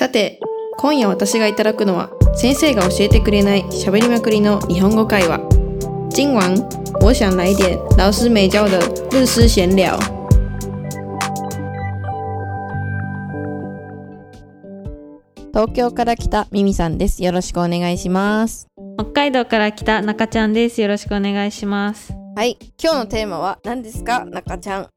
さて、今夜私がいただくのは、先生が教えてくれない喋りまくりの日本語会話。今晚、我想来点老师没教的日式闲聊。東京から来たミミさんです。よろしくお願いします。北海道から来た中ちゃんです。よろしくお願いします。はい、今日のテーマは何ですか、中ちゃん。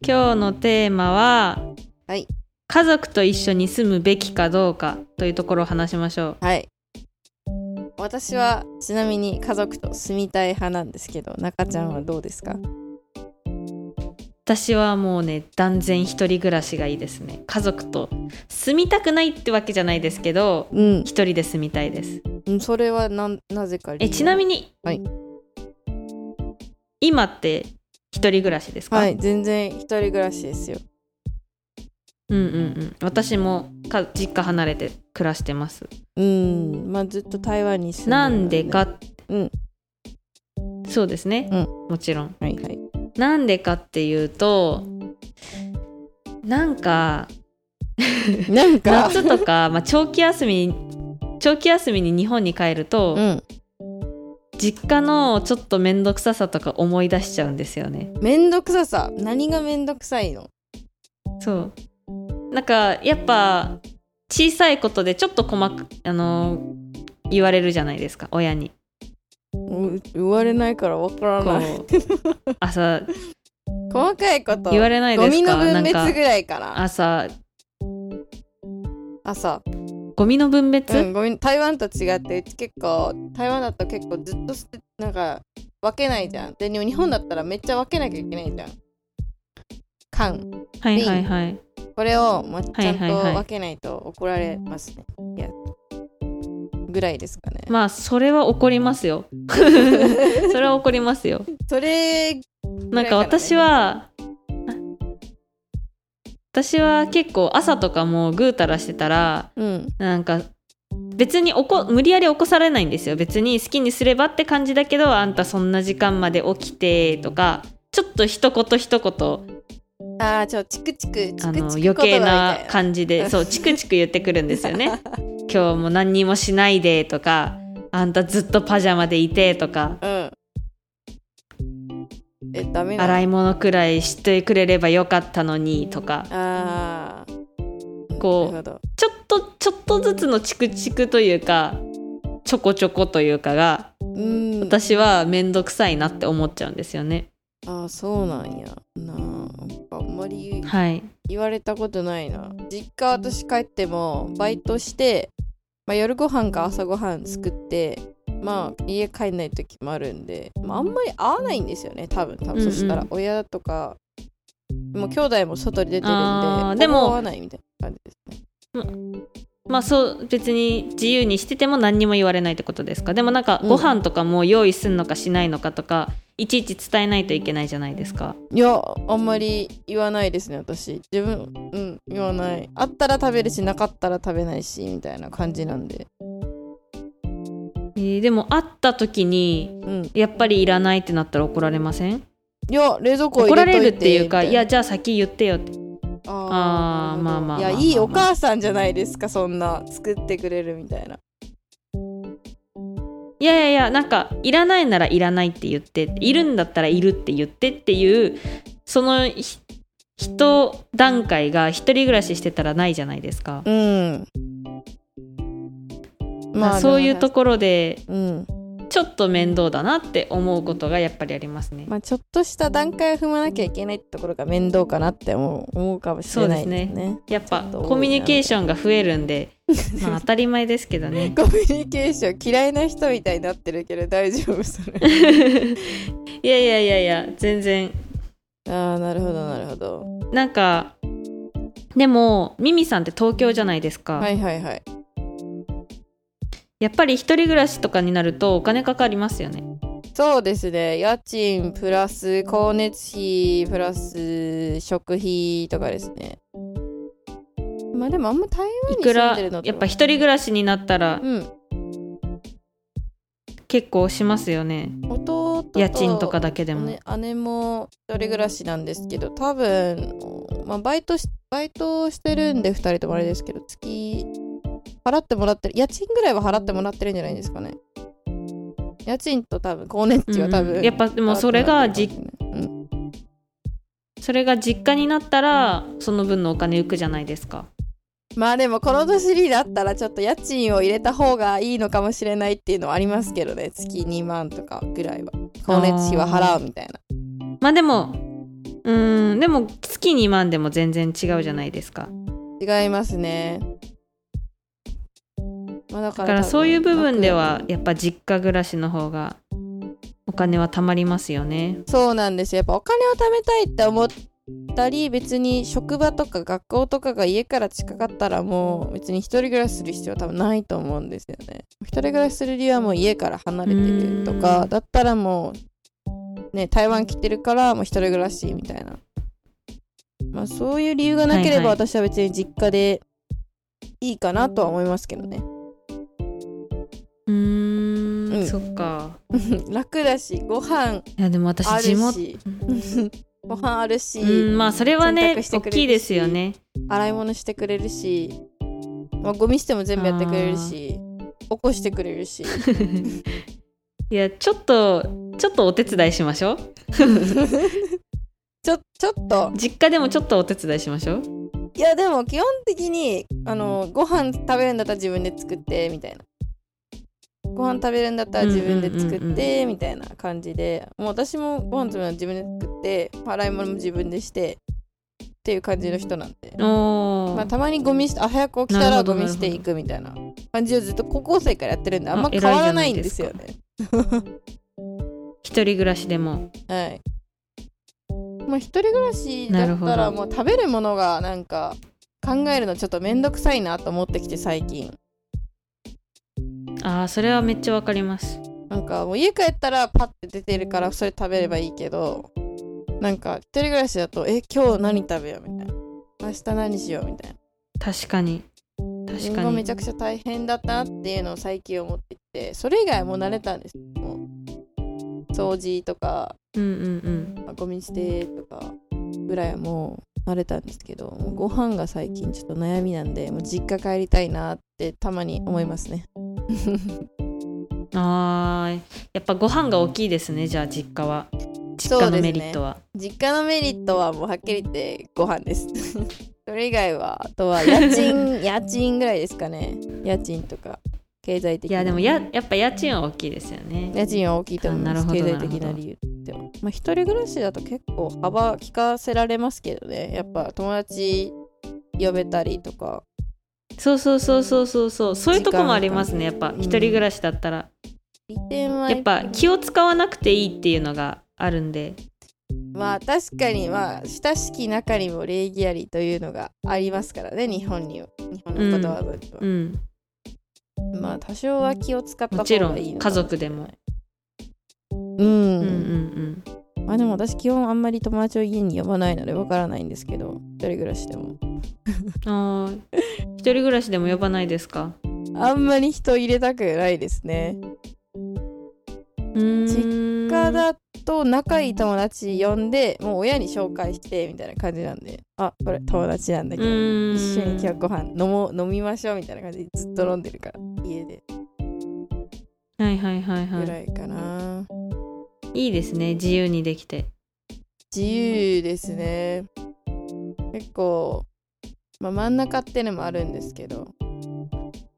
今日のテーマは、はい、家族と一緒に住むべきかどうかというところを話しましょう。はい。私はちなみに家族と住みたい派なんですけど、中ちゃんはどうですか？私はもうね、断然一人暮らしがいいですね。家族と住みたくないってわけじゃないですけど、うん一人で住みたいです。うん、それはななぜかえ、ちなみに、はい今って一人暮らしですか？はい、全然一人暮らしですよ。うんうんうん。私もか実家離れて暮らしてます。うん、まあずっと台湾に住んでるなんでか、うん。そうですね、うもちろん。はいはい。なんでかっていうとなんかなんか、夏とか、まあ、長期休み長期休みに日本に帰ると、うん、実家のちょっと面倒くささとか思い出しちゃうんですよね。めんどくささ、何がめんどくさいの？そうなんかやっぱ小さいことでちょっと細かあの言われるじゃないですか親にう言われないからわからこない。う朝細かいこと。言われないですか？ゴミの分別ぐらいかな。朝朝。ゴミの分別、うん、ゴミ台湾と違ってうち結構台湾だと結構ずっと捨てなんか分けないじゃんで日本だったらめっちゃ分けなきゃいけないじゃん缶はいはいはいこれを、まあ、ちゃんと分けないと怒られますね、いやぐらいですかね。まあ それは怒りますよ。それは怒りますよ。それな。んか私は私は結構朝とかもぐうたらしてたらうん。なんか別におこ無理やり起こされないんですよ。別に好きにすればって感じだけどあんたそんな時間まで起きてとかちょっと一言一言ああちょチクチクチクチクあの余計な感じでそうチクチク言ってくるんですよね。今日も何にもしないでとかあんたずっとパジャマでいてとか。うん。えダメ洗い物くらいしてくれればよかったのにとか。ああこうちょっとちょっとずつのチクチクというかちょこちょこというかがうん。私は面倒くさいなって思っちゃうんですよね。ああそうなんや。なああんまりはい。言われたことないな。実家私帰ってもバイトして、まあ、夜ご飯か朝ご飯作ってまあ家帰んない時もあるんで、まあ、あんまり合わないんですよね多分。多分、うんうん。そしたら親とかもう兄弟も外に出てるんででもほぼ合わないみたいな感じですね。まあそう別に自由にしてても何にも言われないってことですか？でもなんかうんご飯とかも用意すんのかしないのかとか、いちいち伝えないといけないじゃないですか。いやあんまり言わないですね私。自分うん言わない。あったら食べるしなかったら食べないしみたいな感じなんで。えーでも会った時にうん。やっぱりいらないってなったら怒られません？いや冷蔵庫入怒られるっていうかいやじゃあ先言ってよって。ああーまあまあまあ。いやいいお母さんじゃないですかそんな作ってくれるみたいないやいやいやなんかいらないならいらないって言っているんだったらいるって言ってっていうそのひ一段階が一人暮らししてたらないじゃないですか、うん。まあ、そういうところでうんちょっと面倒だなって思うことがやっぱりありますね。まあちょっとした段階を踏まなきゃいけないってところが面倒かなって思う思うかもしれないですね。やっぱちょっと多いなコミュニケーションが増えるんで、まあ、当たり前ですけどね。コミュニケーション嫌いな人みたいになってるけど大丈夫それ。いやいやいやいや全然。ああなるほどなるほど。なんかでもミミさんって東京じゃないですか、はいはいはいやっぱり一人暮らしとかになるとお金かかりますよね。そうですね。家賃プラス光熱費プラス食費とかですね。まあでもあんま台湾に住んいくらでるのとやっぱ一人暮らしになったらうん。結構しますよね。弟と家賃とかだけでも、姉姉も一人暮らしなんですけど多分、まあ、バイトしバイトしてるんで2人ともあれですけど月払ってもらってる。家賃ぐらいは払ってもらってるんじゃないですかね。家賃と多分光熱費は多分、うん。やっぱでもそれがじうん。それが実家になったらその分のお金浮くじゃないですか。まあでもこの年になったらちょっと家賃を入れた方がいいのかもしれないっていうのはありますけどね。月2万とかぐらいは。光熱費は払うみたいな。まあでもうーん。でも月2万でも全然違うじゃないですか。違いますね、まあ、だからそういう部分では楽やっぱ実家暮らしの方がお金は貯まりますよね。そうなんですよ。やっぱお金を貯めたいって思ったり別に職場とか学校とかが家から近かったらもう別に一人暮らしする必要は多分ないと思うんですよね。一人暮らしする理由はもう家から離れてるとうかん。だったらもうね台湾来てるからもう一人暮らしみたいな。まあそういう理由がなければはいはい。私は別に実家でいいかなとは思いますけどね。うーんうんそっか。楽だしご飯いやでも私あ地元。ご飯あるし、うんまあそれはね大きいですよね。洗い物してくれるし、まあ、ゴミ捨ても全部やってくれるし起こしてくれるし。いやちょっとちょっとお手伝いしましょう。ちょちょっと。実家でもちょっとお手伝いしましょう。いやでも基本的にあのご飯食べるんだったら自分で作ってみたいなご飯食べるんだったら自分で作ってみたいな感じで。もう私もご飯食べるのは自分で作って洗い物も自分でしてっていう感じの人なんで。まあ、たまにゴミしてあ早く起きたらゴミしていくみたいな。感じをずっと高校生からやってるんであんまあ変わらないんですよね。一人暮らしでも。はい。まあ一人暮らしだったらもう食べるものがなんか考えるのちょっとめんどくさいなと思ってきて最近。ああそれはめっちゃわかります。なんかもう家帰ったらパッて出てるからそれ食べればいいけどなんか一人暮らしだとえ今日何食べようみたいな。明日何しようみたいな。確かに。確かに。めちゃくちゃ大変だったなっていうのを最近思ってきてそれ以外はもう慣れたんですもう掃除とかうんうんまあゴミ捨てとかぐらいはもう慣れたんですけどご飯が最近ちょっと悩みなんでもう実家帰りたいなってたまに思いますね。うん あーやっぱご飯が大きいですねじゃあ実家は。実家のメリットは、実家のメリットはもうはっきり言ってご飯です。それ以外はあとは家賃 家賃ぐらいですかね。家賃とか経済的ないやでもややっぱ家賃は大きいですよね。家賃は大きいと思います。あなるほど経済的な理由でもまあ一人暮らしだと結構幅利かせられますけどね。やっぱ友達呼べたりとかそうそうそうそうそうそう。そういうとこもありますね。やっぱうん一人暮らしだったら、やっぱ気を使わなくていいっていうのがあるんで。まあ確かにまあ親しき中にも礼儀ありというのがありますからね日本には。日本のことわざには、うん。まあ多少は気を使った方もちろんがいいの家族でも。うん、うんうんまあでも私基本あんまり友達を家に呼ばないのでわからないんですけど一人暮らしでも。うんあー一人暮らしでも呼ばないですか？あんまり人入れたくないですね。実家だと仲いい友達呼んでもう親に紹介してみたいな感じなんであこれ友達なんだけど一緒に今日ご飯飲もう飲みましょうみたいな感じでずっと飲んでるから家で。はいはいはいはい。ぐらいかな、いいですね自由にできて。自由ですね。結構、まあ、真ん中ってのもあるんですけど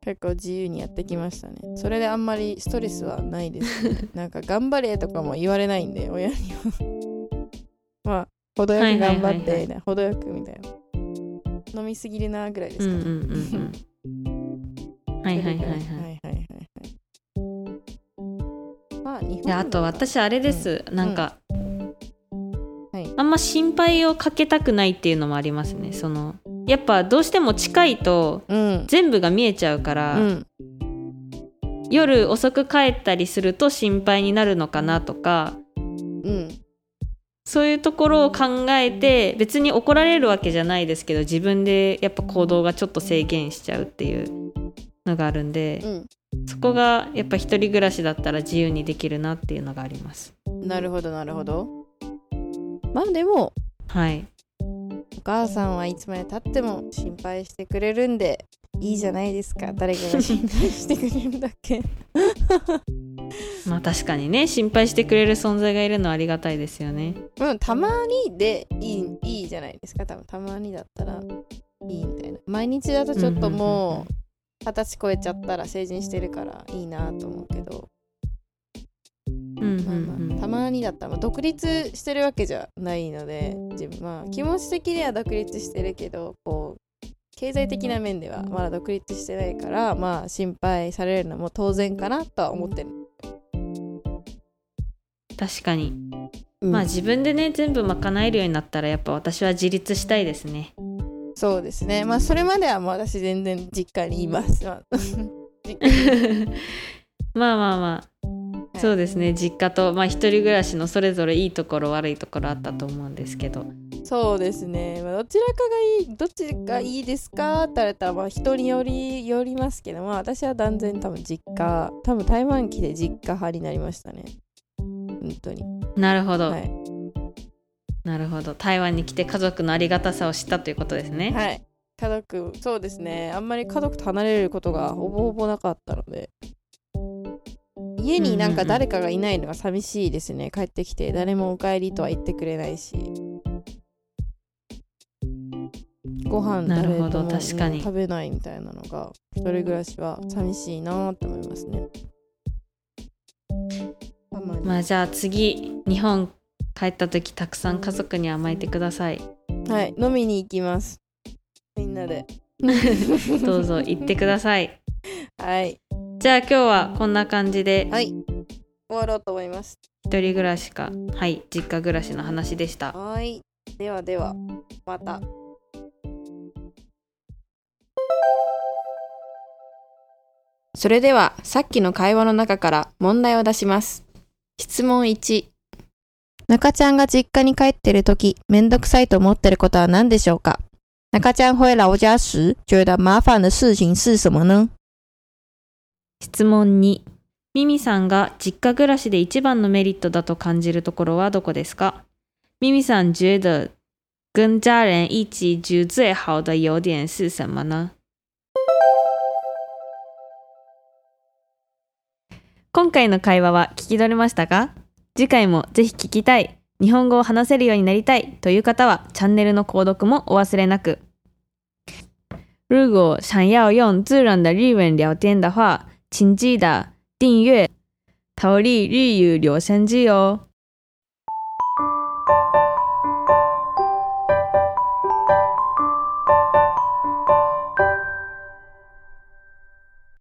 結構自由にやってきましたね。それであんまりストレスはないです、ね、なんか頑張れとかも言われないんで親には。まあ程よく頑張ってみたい、はいはい、程よくみたいな。飲みすぎるなぐらいですかね、うんうんうん、はいはいはいはい。はいはいはいまあ日本あと私あれです、うん、なんか、うん、はい、あんま心配をかけたくないっていうのもありますね。そのやっぱどうしても近いとうん。全部が見えちゃうから、うん。夜遅く帰ったりすると心配になるのかなとかうん。そういうところを考えて別に怒られるわけじゃないですけど自分でやっぱ行動がちょっと制限しちゃうっていうのがあるんで、うん。そこがやっぱ一人暮らしだったら自由にできるなっていうのがあります。なるほどなるほど。まあでもはいお母さんはいつまでたっても心配してくれるんでいいじゃないですか。誰かが心配してくれるんだっけ。まあ確かにね心配してくれる存在がいるのはありがたいですよね。うんたまにでいいいいじゃないですか。多分たまにだったらいいみたいな。毎日だとちょっともう二十歳超えちゃったら成人してるからいいなと思うけど、うんうんまあまあ、たまにだったら、まあ、独立してるわけじゃないので自分まあ気持ち的には独立してるけどこう経済的な面ではまだ独立してないからまあ心配されるのも当然かなとは思ってる、確かに、うん。まあ自分でね全部賄えるようになったらやっぱ私は自立したいですね。そうですね。まあそれまではもう私全然実家にいます、まあ。実家にまあまあそうですね実家とまあ一人暮らしのそれぞれいいところ悪いところあったと思うんですけど。そうですね、まあ、どちらかがいいどっちがいいですか？って言われたらまあ人によりよりますけどまあ私は断然多分実家多分台湾来て実家派になりましたね。本当に。なるほど、はい、なるほど。台湾に来て家族のありがたさを知ったということですね、はい、家族そうですね。あんまり家族と離れることがほぼほぼなかったので家になんか誰かがいないのが寂しいですね。帰ってきて誰もお帰りとは言ってくれないし。ご飯なるほど確かに。食べないみたいなのが一人暮らしは寂しいなと思いますね。まあじゃあ次日本帰った時たくさん家族に甘えてください。はい飲みに行きます。みんなで。どうぞ行ってください。はいじゃあ今日はこんな感じではい終わろうと思います一人暮らしかはい実家暮らしの話でしたはい。ではでは、また。それでは、さっきの会話の中から問題を出します。質問1。中ちゃんが実家に帰ってるとき、めんどくさいと思ってることは何でしょうか？中ちゃん回老家時、觉得麻烦的事情是什么呢？質問2ミミさんが実家暮らしで一番のメリットだと感じるところはどこですか？ミミさん觉得跟家人一起住最好的优点是什么呢？今回の会話は聞き取れましたか？次回もぜひ聞きたい、日本語を話せるようになりたい。という方はチャンネルの購読もお忘れなく。如果想要用自然的日文聊天的话，请记得订阅“逃离日语留声机”哦。